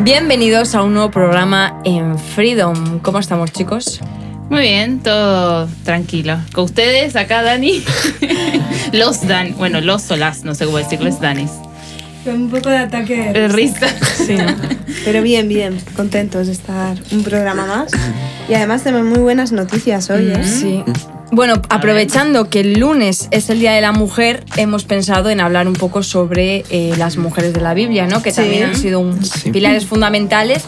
Bienvenidos a un nuevo programa en Freedom. ¿Cómo estamos, chicos? Muy bien, todo tranquilo. Con ustedes, acá Dani. los Dan, bueno, los o las, no sé cómo decirles, Danis. Con un poco de ataque de risa. Sí, pero bien, bien, contentos de estar un programa más. Y además tenemos muy buenas noticias hoy, ¿eh? Sí. Bueno, aprovechando que el lunes es el Día de la Mujer, hemos pensado en hablar un poco sobre eh, las mujeres de la Biblia, ¿no? Que también han sido un, pilares fundamentales.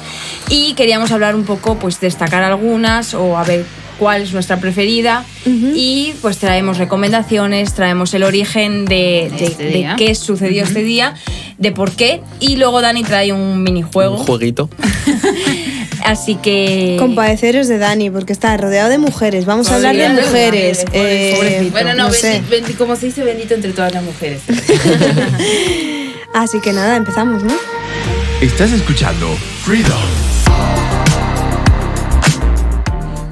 Y queríamos hablar un poco, pues destacar algunas o a ver cuál es nuestra preferida. Y pues traemos recomendaciones, traemos el origen de, de, Este qué sucedió este día, de por qué. Y luego Dani trae un minijuego. Un jueguito. Así que. Compadeceros de Dani, porque está rodeado de mujeres. Vamos a hablar de mujeres. mujeres, pobrecito. Bueno, no, no sé. bendi- como se dice, bendito entre todas las mujeres. Así que nada, empezamos, ¿no? Estás escuchando Freedom.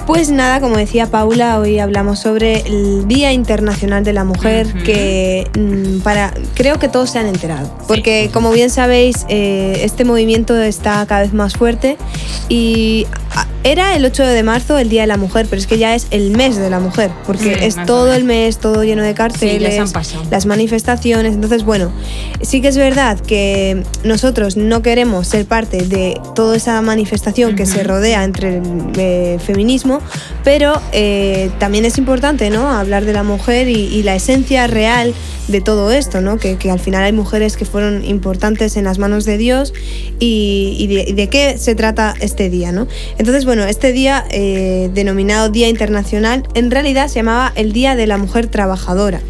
Pues nada, como decía Paula, hoy hablamos sobre el Día Internacional de la Mujer, que mm, para creo que todos se han enterado, porque como bien sabéis, eh, este movimiento está cada vez más fuerte y ah, era el 8 de marzo el Día de la Mujer, pero es que ya es el mes de la mujer, porque Sí, es todo el mes, todo lleno de carteles, han pasado. las manifestaciones. Entonces, bueno, sí que es verdad que nosotros no queremos ser parte de toda esa manifestación que se rodea entre el eh, feminismo, pero eh, también es importante ¿no? hablar de la mujer y, y la esencia real de todo esto, ¿no? que, que al final hay mujeres que fueron importantes en las manos de Dios y, y de, y de qué se trata este día. ¿no? Entonces, bueno, este día eh, denominado Día Internacional en realidad se llamaba el Día de la Mujer Trabajadora.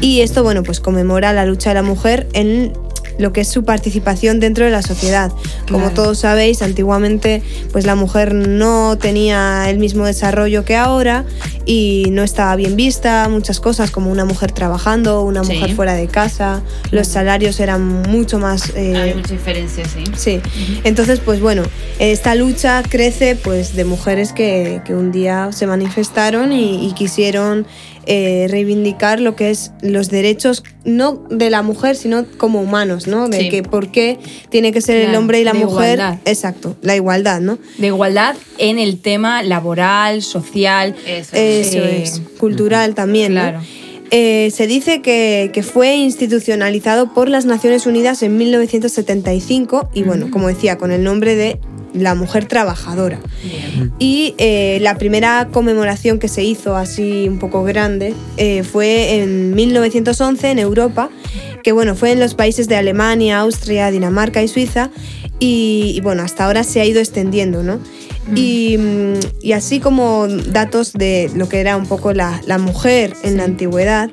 Y esto, bueno, pues conmemora la lucha de la mujer en lo que es su participación dentro de la sociedad. Como Claro. todos sabéis, antiguamente pues la mujer no tenía el mismo desarrollo que ahora y no estaba bien vista, muchas cosas como una mujer trabajando, una Sí. mujer fuera de casa, los salarios eran mucho más... eh, Hay mucha diferencia, sí. Sí, entonces pues bueno, esta lucha crece pues de mujeres que, que un día se manifestaron y, y quisieron eh, reivindicar lo que es los derechos no de la mujer sino como humanos, ¿no? De Sí. que por qué tiene que ser el hombre y la de mujer, igualdad. exacto, la igualdad, ¿no? De igualdad en el tema laboral, social. Eso. Eso Eh, es, cultural también, ¿no? claro. Eh, se dice que, que fue institucionalizado por las Naciones Unidas en 1975 y bueno, como decía, con el nombre de la mujer trabajadora. Bien. Y eh, la primera conmemoración que se hizo así un poco grande eh, fue en 1911 en Europa, que bueno, fue en los países de Alemania, Austria, Dinamarca y Suiza. Y, y, bueno, hasta ahora se ha ido extendiendo, ¿no? Y, mm, y así como datos de lo que era un poco la, la mujer en la antigüedad,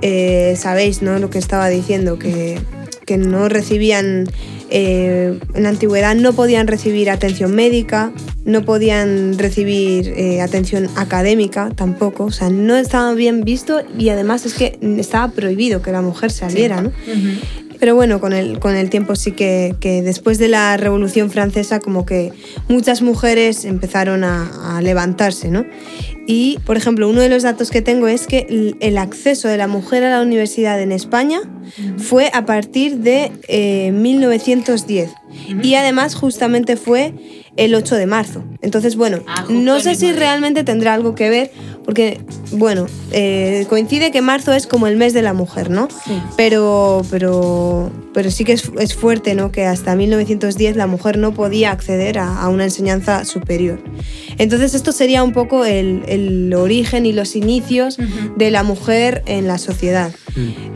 eh, sabéis, ¿no? Lo que estaba diciendo, que, que no recibían, eh, en la antigüedad no podían recibir atención médica, no podían recibir eh, atención académica tampoco, o sea, no estaba bien visto y además es que estaba prohibido que la mujer saliera, ¿no? Pero bueno, con el, con el tiempo sí que, que después de la Revolución Francesa como que muchas mujeres empezaron a, a levantarse, ¿no? Y, por ejemplo, uno de los datos que tengo es que el- acceso de la mujer a la universidad en España fue a partir de eh, 1910. Y además justamente fue el 8 de marzo. Entonces, bueno, Ah, no sé si realmente tendrá algo que ver, porque, bueno, eh, coincide que marzo es como el mes de la mujer, ¿no? Pero, pero, pero sí que es, es fuerte, ¿no? Que hasta 1910 la mujer no podía acceder a, a una enseñanza superior. Entonces esto sería un poco el, el origen y los inicios de la mujer en la sociedad.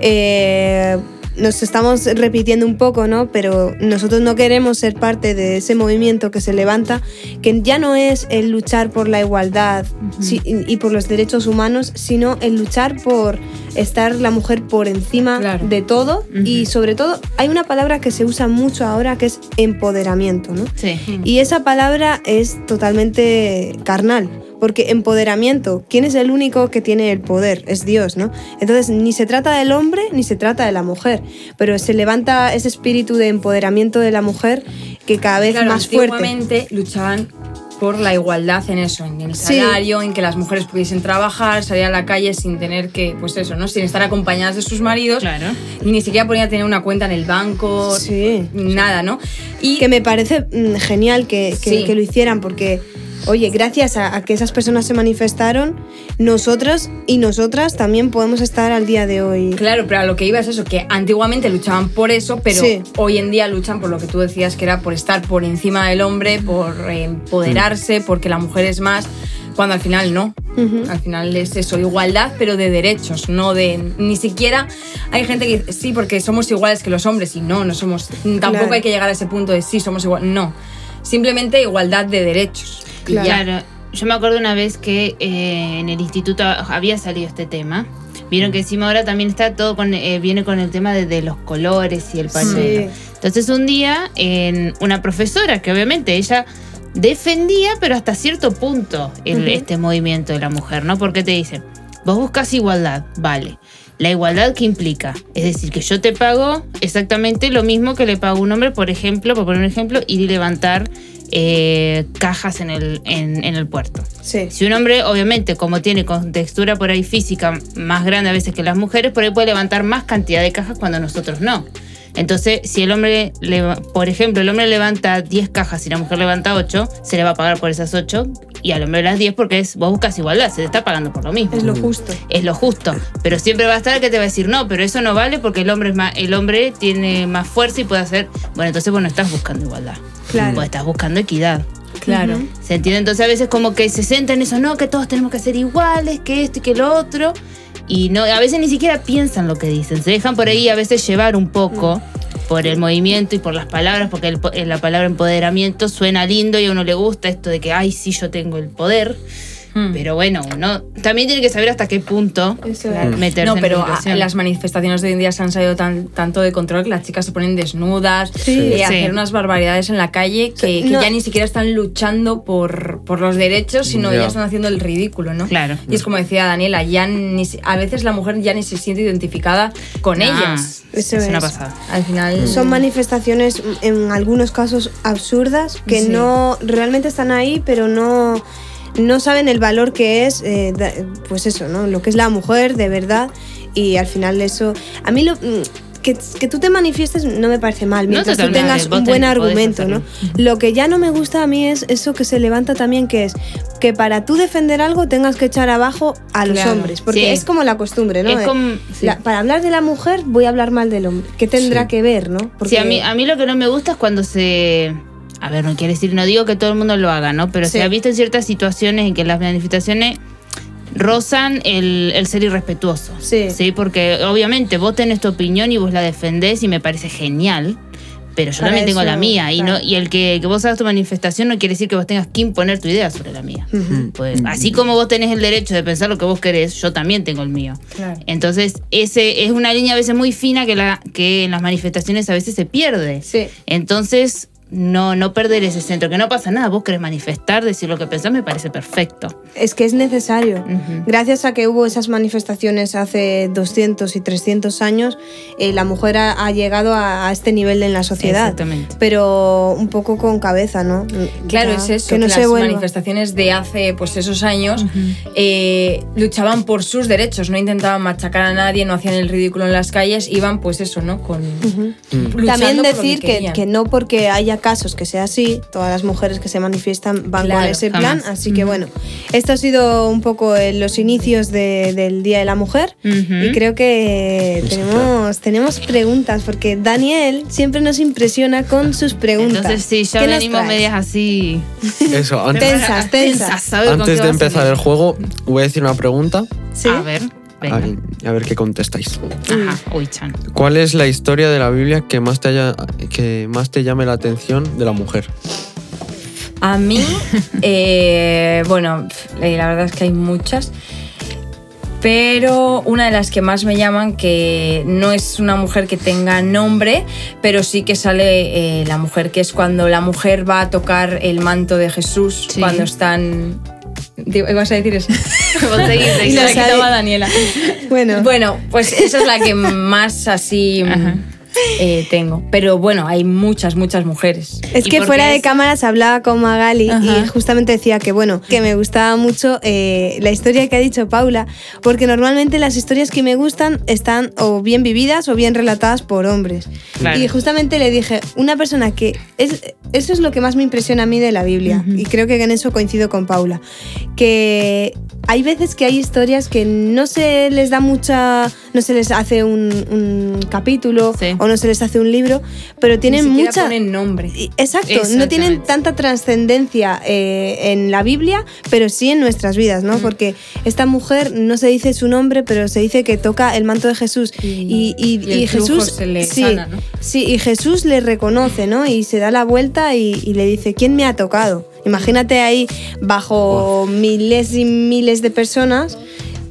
Eh, nos estamos repitiendo un poco, ¿no? Pero nosotros no queremos ser parte de ese movimiento que se levanta, que ya no es el luchar por la igualdad si- y y por los derechos humanos, sino el luchar por estar la mujer por encima Claro. de todo y sobre todo hay una palabra que se usa mucho ahora que es empoderamiento, ¿no? Sí. Y esa palabra es totalmente carnal, porque empoderamiento, ¿quién es el único que tiene el poder? Es Dios, ¿no? Entonces, ni se trata del hombre ni se trata de la mujer, pero se levanta ese espíritu de empoderamiento de la mujer que cada vez Claro, más fuerte. antiguamente luchaban por la igualdad en eso, en el Sí. salario, en que las mujeres pudiesen trabajar, salir a la calle sin tener que, pues eso, ¿no? Sin estar acompañadas de sus maridos. Claro. Ni siquiera podían tener una cuenta en el banco, Sí. nada, ¿no? Y que me parece mm, genial que, que- Sí. que lo hicieran porque, oye, gracias a, a que esas personas se manifestaron, nosotros y nosotras también podemos estar al día de hoy. Claro, pero a lo que iba es eso, que antiguamente luchaban por eso, pero Sí. hoy en día luchan por lo que tú decías, que era por estar por encima del hombre, por empoderarse, porque la mujer es más, cuando al final no. Al final es eso, igualdad, pero de derechos, no de... Ni siquiera hay gente que dice, sí, porque somos iguales que los hombres, y no, no somos... Tampoco Claro. hay que llegar a ese punto de sí, somos iguales, no. Simplemente igualdad de derechos. Claro. yo me acuerdo una vez que eh, en el instituto había salido este tema. Vieron que encima ahora también está todo con, eh, viene con el tema de, de los colores y el pañuelo. Sí. Entonces un día, en una profesora que obviamente ella defendía, pero hasta cierto punto, el- este movimiento de la mujer, ¿no? Porque te dicen, vos buscas igualdad, vale. La igualdad que implica, es decir, que yo te pago exactamente lo mismo que le pago a un hombre, por ejemplo, por poner un ejemplo, ir y levantar eh, cajas en el, en- en el puerto. Sí. Si un hombre, obviamente, como tiene contextura por ahí física más grande a veces que las mujeres, por ahí puede levantar más cantidad de cajas cuando nosotros no. Entonces, si el hombre, leva- por ejemplo, el hombre levanta 10 cajas y la mujer levanta 8, se le va a pagar por esas 8 y al hombre las 10 porque es, vos buscas igualdad, se te está pagando por lo mismo. Es lo justo. Es lo justo. Pero siempre va a estar el que te va a decir, no, pero eso no vale porque el hombre, es más, el hombre tiene más fuerza y puede hacer... Bueno, entonces vos no estás buscando igualdad. Claro. Vos estás buscando equidad. Claro. ¿Se entiende? Entonces a veces como que se centra en eso, no, que todos tenemos que ser iguales, que esto y que lo otro. Y no, a veces ni siquiera piensan lo que dicen. Se dejan por ahí a veces llevar un poco por el movimiento y por las palabras, porque el eh, la palabra empoderamiento suena lindo y a uno le gusta esto de que, ay, sí, yo tengo el poder. Hmm. Pero bueno, uno también tiene que saber hasta qué punto Eso es. meterse No, en pero a- situación. las manifestaciones de hoy en día se han salido tan, tanto de control que las chicas se ponen desnudas Sí. y Sí. hacer unas barbaridades en la calle que, que no. ya ni siquiera están luchando por, por los derechos, sino Ya. ya están haciendo el ridículo, ¿no? Claro. Y es como decía Daniela, ya ni a veces la mujer ya ni se siente identificada con Ah, ellas. Eso es una pasada. Al final... Son manifestaciones mm, en algunos casos absurdas que Sí. no realmente están ahí, pero no, no saben el valor que es, eh, pues eso, ¿no? Lo que es la mujer de verdad y al final eso. A mí lo. mm, Que, que tú te manifiestes no me parece mal, mientras tú tengas un buen argumento, ¿no? Lo que ya no me gusta a mí es eso que se levanta también, que es que para tú defender algo tengas que echar abajo a los Claro. hombres, porque Sí. es como la costumbre, ¿no? Es De- como- sí. la- para hablar de la mujer voy a hablar mal del hombre. ¿Qué tendrá Sí. que ver, no? Sí, a mí, a mí lo que no me gusta es cuando se... A ver, no quiere decir, no digo que todo el mundo lo haga, ¿no? Pero Sí. se ha visto en ciertas situaciones en que las manifestaciones rozan el, el ser irrespetuoso. Sí. Porque obviamente vos tenés tu opinión y vos la defendés y me parece genial. Pero yo Para también tengo la mía. Y, no, y el que, que vos hagas tu manifestación no quiere decir que vos tengas que imponer tu idea sobre la mía. Ujú. Pues, así como vos tenés el derecho de pensar lo que vos querés, yo también tengo el mío. Claro. Entonces, ese es una línea a veces muy fina que, la, que en las manifestaciones a veces se pierde. Sí. Entonces, no, no perder ese centro, que no pasa nada. Vos querés manifestar, decir lo que pensás, me parece perfecto. Es que es necesario. Gracias a que hubo esas manifestaciones hace 200 y 300 años, eh, la mujer ha, ha llegado a, a este nivel en la sociedad. Exactamente. Pero un poco con cabeza, ¿no? Claro, Ya, es eso, Que que, no las se vuelva. manifestaciones de hace pues esos años eh, luchaban por sus derechos, no intentaban machacar a nadie, no hacían el ridículo en las calles, iban pues eso, ¿no? Con También por lo decir que, que no porque haya casos que sea así, todas las mujeres que se manifiestan van Claro, con ese jamás. plan. Así que bueno, esto ha sido un poco eh, los inicios de- del Día de la Mujer. Y creo que tenemos, tenemos preguntas, porque Daniel siempre nos impresiona con sus preguntas. Entonces, sí, ya ¿Qué nos venimos traes? medias así. Eso, antes, Tensas, tensas. ¿sabes con antes de empezar el juego, voy a decir una pregunta. ¿Sí? A ver, venga. Ay, a ver qué contestáis. Ajá, uy, chan. ¿Cuál es la historia de la Biblia que más te haya, que más te llame la atención de la mujer? A mí, eh, bueno, eh, la verdad es que hay muchas. Pero una de las que más me llaman, que no es una mujer que tenga nombre, pero sí que sale eh, la mujer, que es cuando la mujer va a tocar el manto de Jesús, Sí. cuando están... Digo, ¿Ibas a decir eso? Y la quitaba Daniela. Bueno, Bueno, pues esa es la que más así... Ajá. Eh, tengo. Pero bueno, hay muchas, muchas mujeres. Es ¿Y que fuera qué de es? cámaras hablaba con Magali Ajá. y justamente decía que bueno, que me gustaba mucho eh, la historia que ha dicho Paula, porque normalmente las historias que me gustan están o bien vividas o bien relatadas por hombres. Claro. Y justamente le dije, una persona que es eso es lo que más me impresiona a mí de la Biblia y creo que en eso coincido con Paula, que hay veces que hay historias que no se les da mucha, no se les hace un, un capítulo Sí. O no se les hace un libro, pero tienen Ni mucha ponen nombre. Exacto, no tienen tanta trascendencia eh, en la Biblia, pero sí en nuestras vidas, ¿no? Porque esta mujer no se dice su nombre, pero se dice que toca el manto de Jesús. Y- Y, Jesús. se le sí, sana, ¿no? sí, y Jesús le reconoce, ¿no? Y se da la vuelta y, y le dice: ¿Quién me ha tocado? Imagínate ahí bajo miles y miles de personas.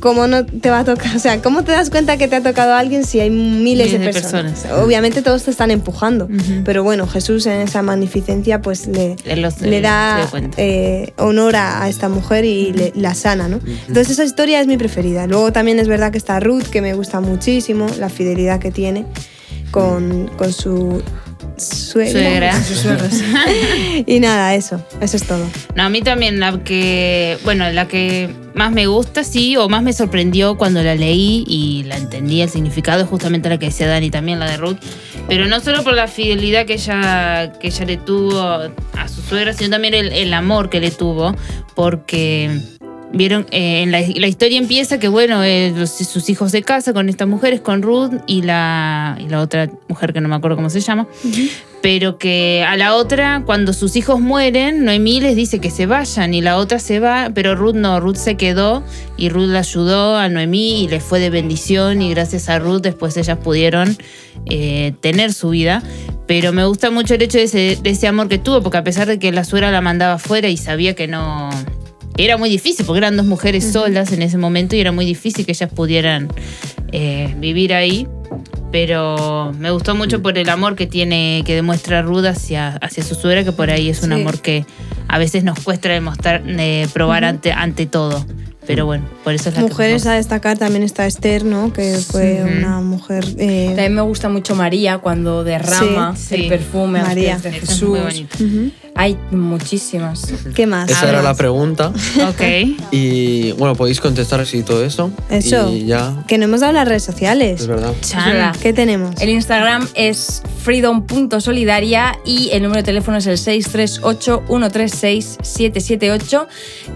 ¿Cómo no te va a tocar? O sea, ¿cómo te das cuenta que te ha tocado a alguien si hay miles, de, Miles de personas? personas. Obviamente todos te están empujando, pero bueno, Jesús en esa magnificencia pues le, los- le da eh, honor a, a esta mujer y le- la sana, ¿no? Entonces esa historia es mi preferida. Luego también es verdad que está Ruth, que me gusta muchísimo, la fidelidad que tiene con, con su suegra. Suegra. Y nada, eso, eso es todo. No, a mí también la que, bueno, la que más me gusta, sí, o más me sorprendió cuando la leí y la entendí el significado, es justamente la que decía Dani también, la de Ruth. Pero no solo por la fidelidad que ella, que ella le tuvo a su suegra, sino también el, el amor que le tuvo, porque vieron, eh, en la, historia empieza que, bueno, eh, sus hijos se casan con estas mujeres, con Ruth y la, y la otra mujer que no me acuerdo cómo se llama pero que a la otra, cuando sus hijos mueren, Noemí les dice que se vayan y la otra se va, pero Ruth no, Ruth se quedó y Ruth la ayudó a Noemí y les fue de bendición y gracias a Ruth después ellas pudieron eh, tener su vida. Pero me gusta mucho el hecho de ese, de ese amor que tuvo, porque a pesar de que la suegra la mandaba afuera y sabía que no... Era muy difícil, porque eran dos mujeres solas en ese momento y era muy difícil que ellas pudieran eh, vivir ahí pero me gustó mucho por el amor que tiene, que demuestra Ruth hacia, hacia su suegra, que por ahí es un Sí. amor que a veces nos cuesta demostrar, eh, probar ante, ante todo. Pero bueno, por eso es la Mujeres que a destacar también está Esther, ¿no? Que fue una mujer... eh, También me gusta mucho María cuando derrama Sí, el sí. perfume a los María. pies de Esa es Jesús. muy. Hay muchísimas. ¿Qué más? Esa era la pregunta. Ok. Y bueno, podéis contestar si todo eso. Eso. Y ya, Que no hemos dado las redes sociales. es verdad. Verdad. ¿Qué tenemos? El Instagram es freedom.solidaria y el número de teléfono es el 638-136-778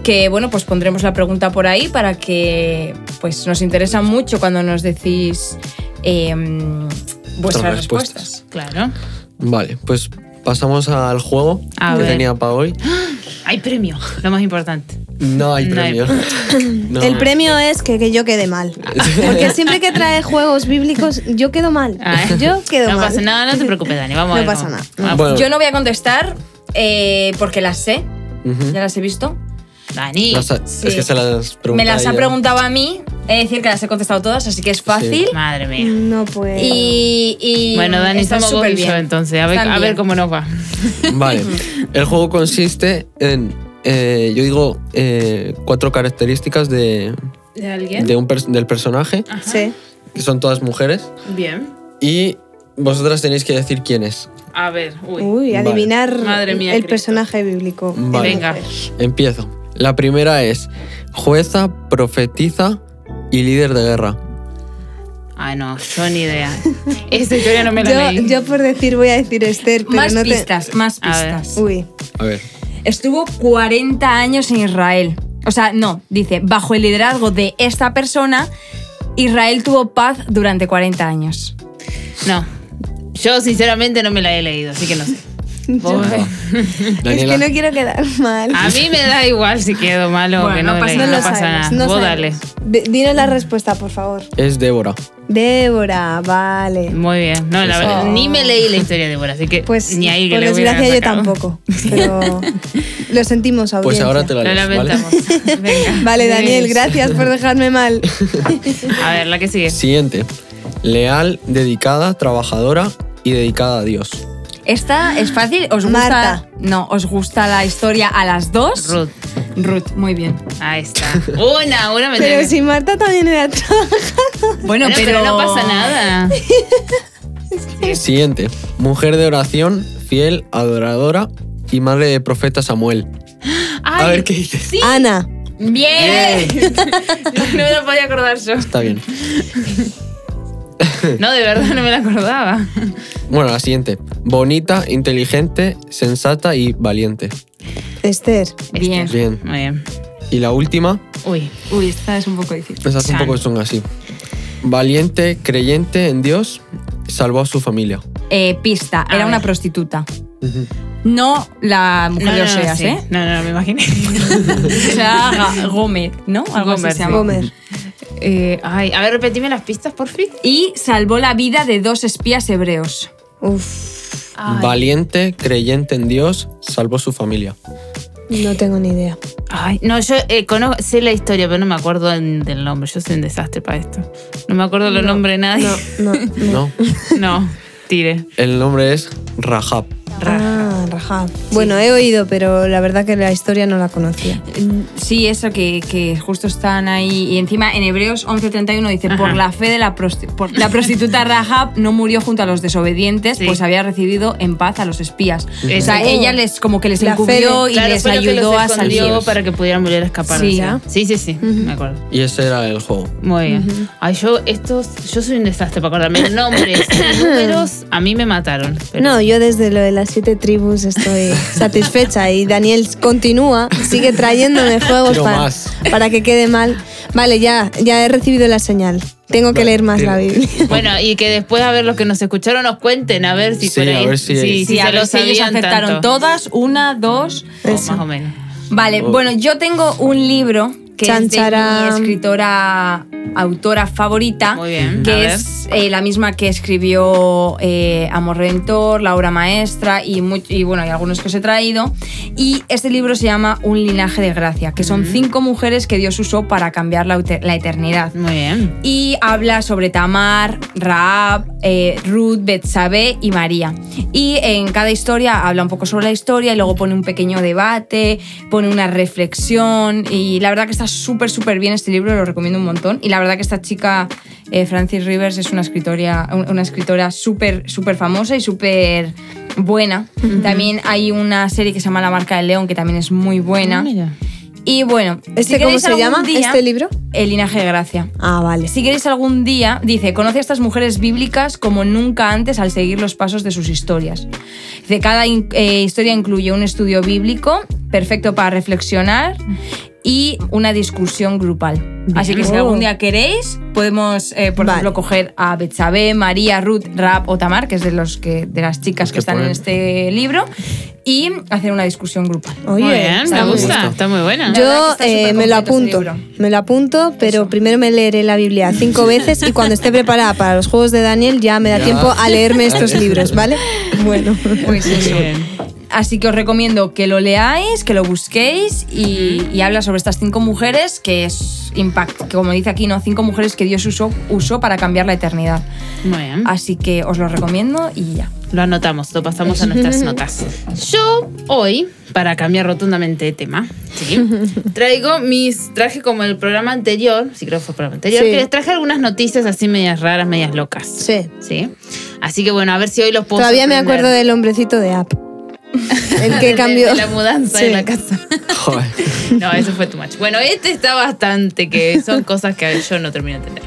que bueno, pues pondremos la pregunta por ahí para que pues nos interesa mucho cuando nos decís em, vuestras Vuestras respuestas. respuestas. Claro. Vale, pues pasamos al juego A que ver. tenía para hoy. Hay premio, lo más importante. No hay No hay- premio. No. El premio es que, que yo quede mal. Porque siempre que trae juegos bíblicos, yo quedo mal. Ah, ¿eh? Yo quedo no mal. pasa nada, no te preocupes, Dani. Vamos a No ver pasa nada. Bueno, Yo no voy a contestar eh, porque las sé, ujú. ya las he visto. Dani. Las ha- Sí. Es que se las pregunté Me las ha ella. preguntado a mí, he de decir que las he contestado todas, así que es fácil. Madre mía. No puedo. Y, y Bueno, Dani, está súper bien. entonces. A ver, Están a ver bien. cómo nos va. Vale. El juego consiste en. eh, yo digo eh, cuatro características de, ¿De alguien? de un pers- del personaje, Ajá. Sí. que son todas mujeres, Bien. y vosotras tenéis que decir quién es. A ver, uy. Uy, Vale. adivinar Madre mía, el Cristo. personaje bíblico. Vale. Venga. Empiezo. La primera es jueza, profetiza y líder de guerra. Ay, no, yo ni idea. Esta historia no me la Yo, leí. yo por decir voy a decir Esther, pero Más no te... pistas, más A pistas. Uy, A ver. Estuvo 40 años en Israel. O sea, no, dice, bajo el liderazgo de esta persona, Israel tuvo paz durante 40 años. No. Yo sinceramente no me la he leído, así que no sé. Es que no quiero quedar mal. A mí me da igual si quedo malo o Bueno, que no no, pasa no lo pasa nada. Vos dale. Dinos la respuesta, por favor. Es Débora. Débora, vale. Muy bien. No, la verdad, Oh. ni me leí la historia de Débora, así que Pues ni ahí que por desgracia yo tampoco. Pero lo sentimos, audiencia. Pues ahora te la Lo lees, ¿vale? lamentamos. Venga. Vale, Daniel, Pues, gracias por dejarme mal. A ver, la que sigue. Siguiente. Leal, dedicada, trabajadora y dedicada a Dios. Esta es fácil, ¿os gusta? Marta. No, ¿os gusta la historia a las dos? Ruth. Ruth, muy bien. Ahí está. Una, una me Pero si Marta también era trabajadora. Bueno, pero... no pasa nada. Siguiente. Mujer de oración, fiel, adoradora y madre del profeta Samuel. A ver qué dices. Ana. ¡Bien! no me lo podía acordar yo. Está bien. No, de verdad no me la acordaba. Bueno, la siguiente. Bonita, inteligente, sensata y valiente. Esther. Bien. Bien. Muy bien. Y la última, Uy. Uy, esta es un poco difícil. esas un poco son así. Valiente, creyente en Dios, salvó a su familia. Eh, pista, A era ver. una prostituta. No la mujer de Oseas, sí. ¿eh? No, no, me imaginé. O sea, Ga- Gómez, ¿no? Algo así Gómez, se llama. Gómez. Eh, ay, a ver, repetime las pistas, por fin. Y salvó la vida de dos espías hebreos. Uf, Valiente, creyente en Dios, salvó su familia. no tengo ni idea. Ay, no, yo eh, conozco, sé la historia, pero no me acuerdo del, del nombre. Yo soy un desastre para esto. No me acuerdo los nombres de nadie. No, no, no. ¿No? No, tire. El nombre es Rahab. Ah, Rahab. Bueno, he oído, pero la verdad que la historia no la conocía. Sí, eso que, que justo están ahí. Y encima en Hebreos 11:31 dice: Ajá. Por la fe de la, prosti- por- la prostituta Rahab no murió junto a los desobedientes, Sí. pues había recibido en paz a los espías. O sea, ella les como que les La encubrió y Claro, les ayudó a salir. para que pudieran volver a escapar. Sí. sí, sí, sí, me acuerdo. Y ese era el juego. Muy bien. Ay, yo estos, yo soy un desastre para acordarme. Nombres, y números, a mí me mataron. pero- No, yo desde lo de las siete tribus estoy satisfecha y Daniel continúa, sigue trayéndome juegos para, más. para que quede mal. Vale, ya, ya he recibido la señal. Tengo que leer más la Biblia. Bueno, y que después a ver los que nos escucharon nos cuenten, a ver si Sí, por ahí. a ver si- sí, Sí, si a se ver lo si ellos tanto. todas, una, dos. O más o menos. Vale, Oh. bueno, yo tengo un libro que es de mi escritora autora favorita, Muy bien, que es eh, la misma que escribió eh, Amor Redentor, La obra maestra y, mu- y bueno, y algunos que os he traído. Y este libro se llama Un linaje de gracia, que son cinco mujeres que Dios usó para cambiar la, eternidad. Muy bien. Y habla sobre Tamar, Raab, eh, Ruth, Betsabé y María. Y en cada historia habla un poco sobre la historia y luego pone un pequeño debate, pone una reflexión. Y la verdad que está súper, súper bien este libro, lo recomiendo un montón. Y la verdad que esta chica, eh, Francis Rivers, es una escritora, una escritora súper, súper famosa y súper buena. También hay una serie que se llama La marca del león, que también es muy buena. Ah, mira. Y bueno, ¿Este si cómo se llama? día- ¿Este libro? El linaje de gracia. Ah, vale. Si queréis algún día, dice, conoce a estas mujeres bíblicas como nunca antes al seguir los pasos de sus historias. Dice, cada eh, historia incluye un estudio bíblico perfecto para reflexionar y una discusión grupal. Así que si Oh. algún día queréis, podemos, eh, por Vale. ejemplo, coger a Betsabé, María, Ruth, Rap o Tamar, que es de, los que, de las chicas que están en ponen. este libro, y hacer una discusión grupal. Oye, muy bien, está me gusta, gusto. está muy buena. Yo eh, me lo apunto, me lo apunto, pero primero me leeré la Biblia cinco veces y cuando esté preparada para los juegos de Daniel ya me da Ya. tiempo a leerme estos libros, ¿vale? Bueno. Pues eso. Muy bien. Así que os recomiendo que lo leáis, que lo busquéis y, y habla sobre estas cinco mujeres que es impact, que como dice aquí, ¿no? Cinco mujeres que Dios usó, usó para cambiar la eternidad. Muy bien. Así que os lo recomiendo y ya. Lo anotamos, lo pasamos a nuestras notas. Yo hoy, para cambiar rotundamente de tema, ¿sí? traigo mis. Traje como el programa anterior, sí creo que fue el programa anterior, Sí. que les traje algunas noticias así medias raras, medias locas. Sí. ¿Sí? Así que bueno, a ver si hoy los puedo. Todavía me sorprender. acuerdo del hombrecito de App. El que De- cambió. de la mudanza Sí. de la casa. Joder. No, eso fue too much. Bueno, este está bastante, que son cosas que yo no termino de entender.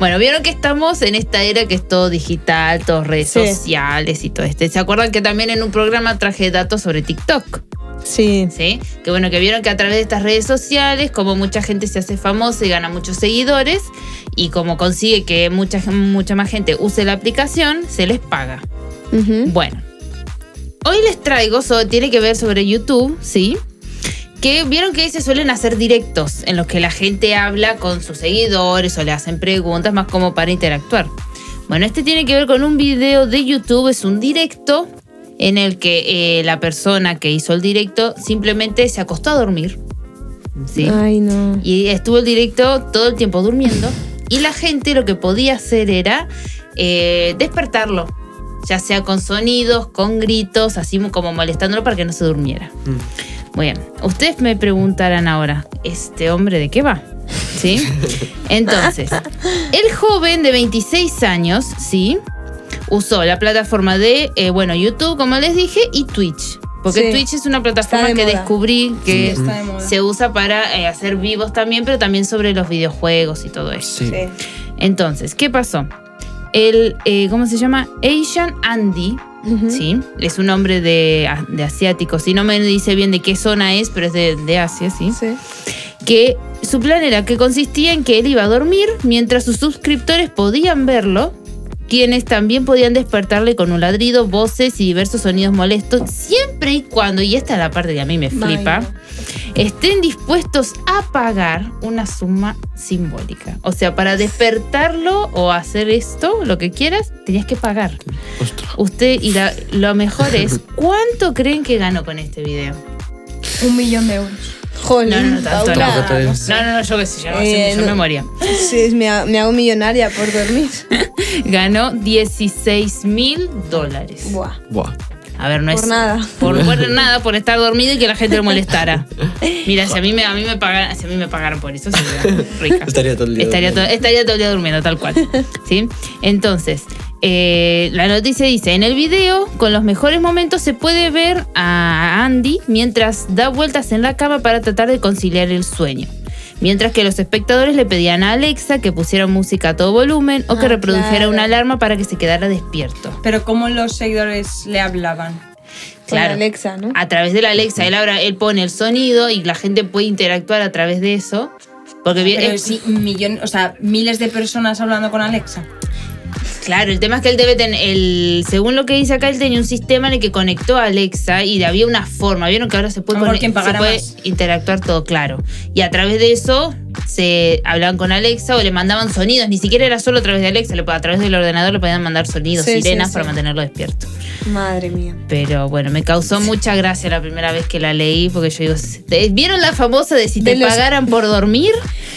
Bueno, vieron que estamos en esta era que es todo digital, todo redes Sí. sociales y todo esto. ¿Se acuerdan que también en un programa traje datos sobre TikTok? Sí. ¿Sí? Que bueno, que vieron que a través de estas redes sociales, como mucha gente se hace famosa y gana muchos seguidores, y como consigue que mucha, mucha más gente use la aplicación, se les paga. Bueno, hoy les traigo, so- tiene que ver sobre YouTube, ¿sí? Que vieron que se suelen hacer directos en los que la gente habla con sus seguidores o le hacen preguntas más como para interactuar. Bueno, este tiene que ver con un video de YouTube, es un directo en el que eh, la persona que hizo el directo simplemente se acostó a dormir. ¿sí? Ay, no. Y estuvo el directo todo el tiempo durmiendo. Y la gente lo que podía hacer era eh, despertarlo. Ya sea con sonidos, con gritos, así como molestándolo para que no se durmiera. Muy bien. Ustedes me preguntarán ahora, ¿este hombre de qué va? ¿Sí? Entonces, el joven de 26 años, ¿sí? usó la plataforma de, eh, bueno, YouTube, como les dije, y Twitch. Porque Sí. Twitch es una plataforma de que moda. descubrí que Sí, de se usa para eh, hacer vivos también, pero también sobre los videojuegos y todo eso. Sí. Sí. Entonces, ¿qué pasó? El, eh, ¿cómo se llama? Asian Andy. ¿sí? Es un nombre de, de asiático. Si no me dice bien de qué zona es, pero es de, de Asia, ¿sí? Sí. Que su plan era que consistía en que él iba a dormir mientras sus suscriptores podían verlo, quienes también podían despertarle con un ladrido, voces y diversos sonidos molestos, siempre y cuando, y esta es la parte que a mí me flipa, Vaya. estén dispuestos a pagar una suma simbólica. O sea, para despertarlo o hacer esto, lo que quieras, tenías que pagar. Ostras. Usted, y la- lo mejor es, ¿cuánto creen que ganó con este video? Un millón de euros. Jolín, No, no, no, tanto te- No, no, no, yo qué sé, yo, Eh, yo no. me moría. Sí, me hago millonaria por dormir. Ganó 16 mil dólares. Buah. Buah. A ver, no Por es. nada. Por, por nada, por estar dormido y que la gente lo molestara. Mira, si a mí me, a mí me pagaran, si a mí me pagaran por eso, sería rica. Estaría todo el día Estaría todo, durmiendo. estaría todo el día durmiendo, tal cual. ¿Sí? Entonces, eh, la noticia dice: en el video, con los mejores momentos, se puede ver a Andy mientras da vueltas en la cama para tratar de conciliar el sueño. Mientras que los espectadores le pedían a Alexa que pusiera música a todo volumen o que Ah, reprodujera claro. una alarma para que se quedara despierto. Pero ¿cómo los seguidores le hablaban? Con Claro. Alexa, ¿no? A través de la Alexa, él ahora él pone el sonido y la gente puede interactuar a través de eso. Porque bien, Pero eh, sí, millón, o sea, miles de personas hablando con Alexa. Claro, el tema es que él debe tener, el, según lo que dice acá, él tenía un sistema en el que conectó a Alexa y había una forma. Vieron que ahora se puede, quien se puede interactuar todo, claro. Y a través de eso se hablaban con Alexa o le mandaban sonidos. Ni siquiera era solo a través de Alexa, le- a través del ordenador le podían mandar sonidos, Sí, sí, sirenas sí. para mantenerlo despierto. Madre mía. Pero bueno, me causó mucha gracia la primera vez que la leí porque yo digo, ¿vieron la famosa de si De te los- pagaran por dormir?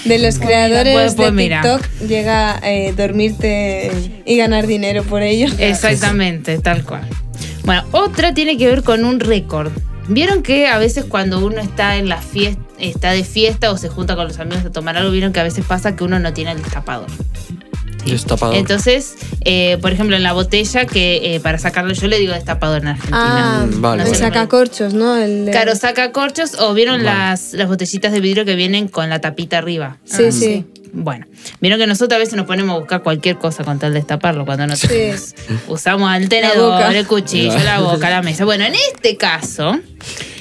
De los creadores pues, pues, de mira. TikTok llega a eh, dormirte y ganar dinero por ello. Exactamente, tal cual. Bueno, otra tiene que ver con un récord. Vieron que a veces cuando uno está en la fiesta, está de fiesta o se junta con los amigos a tomar algo, vieron que a veces pasa que uno no tiene el destapador. Destapador. Entonces, eh, por ejemplo, en la botella que eh, para sacarlo yo le digo destapador en Argentina. Ah, vale. el No cómo- sacacorchos, ¿no? El de- Claro, saca corchos o vieron Vale. las, las botellitas de vidrio que vienen con la tapita arriba. Sí, Ah, sí. Bueno, vieron que nosotros a veces nos ponemos a buscar cualquier cosa con tal de destaparlo cuando no Sí. Usamos el tenedor, el cuchillo, la boca, la mesa. Bueno, en este caso,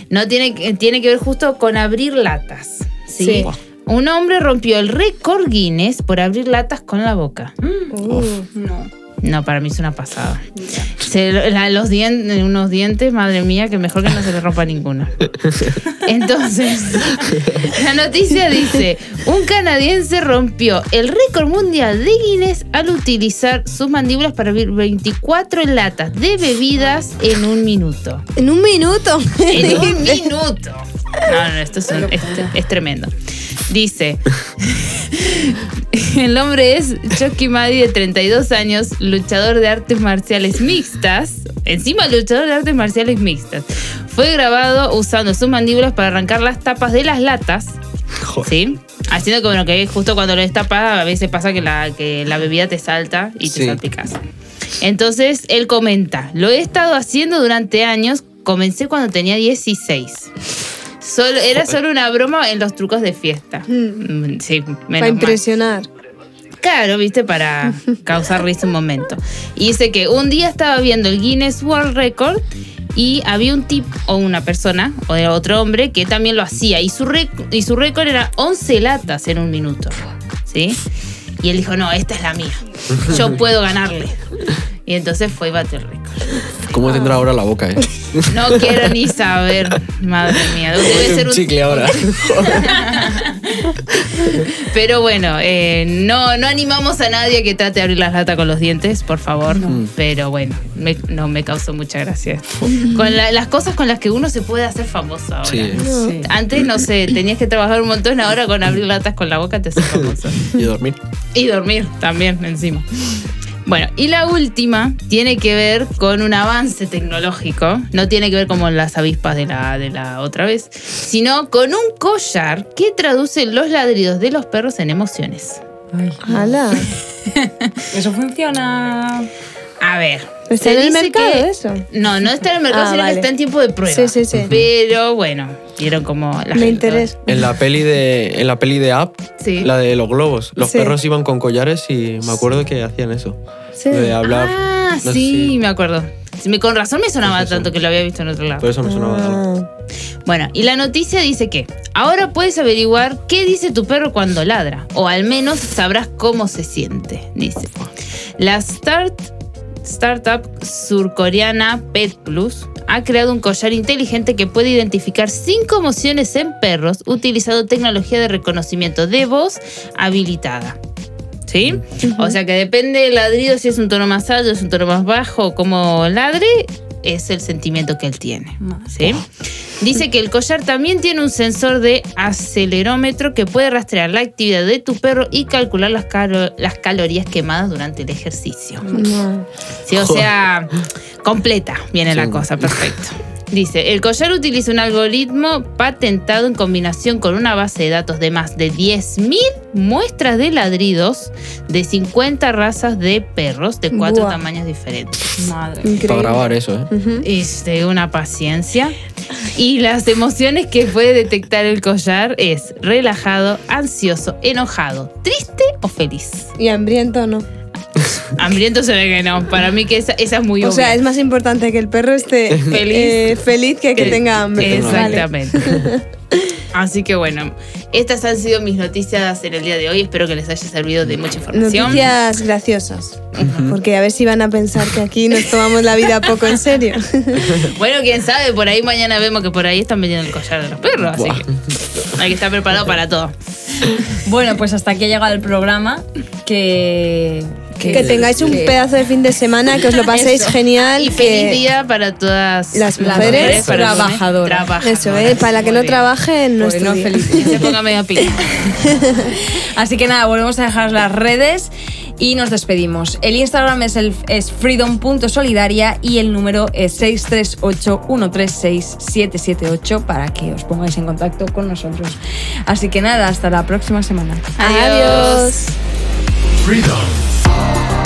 no tiene, que- tiene que ver justo con abrir latas. ¿sí? Sí. Un hombre rompió el récord Guinness por abrir latas con la boca. Uh, No. No, para mí es una pasada. Se- la- los dientes, unos dientes, madre mía, que mejor que no se le rompa ninguno. Entonces, la noticia dice, un canadiense rompió el récord mundial de Guinness al utilizar sus mandíbulas para abrir 24 latas de bebidas en un minuto. en un minuto. En un minuto. No, no, esto es, un- es tremendo. Dice, el hombre es Chucky Maddy de 32 años, luchador de artes marciales mixtas. Encima luchador de artes marciales mixtas. Fue grabado usando sus mandíbulas para arrancar las tapas de las latas. Joder. ¿Sí? Haciendo bueno, que justo cuando lo destapas, a veces pasa que la, que la bebida te salta y te Sí. salpicas. Entonces él comenta: Lo he estado haciendo durante años. Comencé cuando tenía 16. Solo, era solo una broma en los trucos de fiesta. Mm, Sí, menos Para mal. impresionar. Claro, viste, para causar risa un momento. Y dice que un día estaba viendo el Guinness World Record y había un tipo o una persona o era otro hombre que también lo hacía y su, rec- y su récord era 11 latas en un minuto. ¿Sí? Y él dijo, no, esta es la mía. Yo puedo ganarle. Y entonces fue y batió el récord. ¿Cómo tendrá ahora la boca, eh? No quiero ni saber, madre mía. Debe ser un un chicle ahora. Pero bueno, eh, no, no animamos a nadie que trate de abrir las latas con los dientes, por favor. Pero bueno, me- no me causó mucha gracia. esto. Con la- las cosas con las que uno se puede hacer famoso ahora. Sí. Sí. Antes, no sé, tenías que trabajar un montón, ahora con abrir latas con la boca te haces famoso. y dormir. Y dormir también encima. Bueno, y la última tiene que ver con un avance tecnológico. No tiene que ver como las avispas de la, de la otra vez, sino con un collar que traduce los ladridos de los perros en emociones. ¡Hala! Eso funciona. A ver. ¿Está en el mercado que- eso? No, no está en el mercado, Ah, sino vale. que está en tiempo de prueba. Sí, sí, sí. Pero bueno, vieron como la Me gente- interesa. En la peli de, en la peli de App, Sí. la de los globos, los Sí. perros iban con collares y me acuerdo que hacían eso. Sí. De hablar. Ah, no sí, si- me acuerdo. Con razón me sonaba Pues tanto que lo había visto en otro lado. Por eso me sonaba. Ah. Bueno, y la noticia dice que ahora puedes averiguar qué dice tu perro cuando ladra, o al menos sabrás cómo se siente, dice. La start, startup surcoreana Pet Plus ha creado un collar inteligente que puede identificar cinco emociones en perros utilizando tecnología de reconocimiento de voz habilitada. ¿Sí? O sea que depende del ladrido, si es un tono más alto, es un tono más bajo, como ladre, es el sentimiento que él tiene. ¿Sí? Dice que el collar también tiene un sensor de acelerómetro que puede rastrear la actividad de tu perro y calcular las, calo- las calorías quemadas durante el ejercicio. No. Sí, o sea, completa viene la cosa, perfecto. Dice, el collar utiliza un algoritmo patentado en combinación con una base de datos de más de 10.000 muestras de ladridos de 50 razas de perros de cuatro Buah. tamaños diferentes. Madre. Increíble. Para grabar eso, ¿eh? Es de una paciencia. Y las emociones que puede detectar el collar es relajado, ansioso, enojado, triste o feliz. Y hambriento no. Hambriento se ve que no. Para mí que esa, esa es muy O sea, es más importante que el perro esté Feliz. eh, feliz que que Eh, tenga hambre. Exactamente. Así que bueno, estas han sido mis noticias en el día de hoy. Espero que les haya servido de mucha información. Noticias graciosas. Porque a ver si van a pensar que aquí nos tomamos la vida poco en serio. Bueno, quién sabe, por ahí mañana vemos que por ahí están vendiendo el collar de los perros. Así que hay que estar preparado para todo. Bueno, pues hasta aquí ha llegado el programa. Que, que tengáis un que- pedazo de fin de semana, que os lo paséis Eso. genial. Y que- feliz día para todas Las Las mujeres trabajadoras. Trabajadoras. Eso, ¿eh? Para la que Muy no bien. trabaje, no Pues no, feliz Que se ponga medio pila. Así que nada, volvemos a dejar las redes y nos despedimos. El Instagram es, el, es freedom.solidaria y el número es 638-136-778 para que os pongáis en contacto con nosotros. Así que nada, hasta la próxima semana. Adiós. Adiós. Freedom.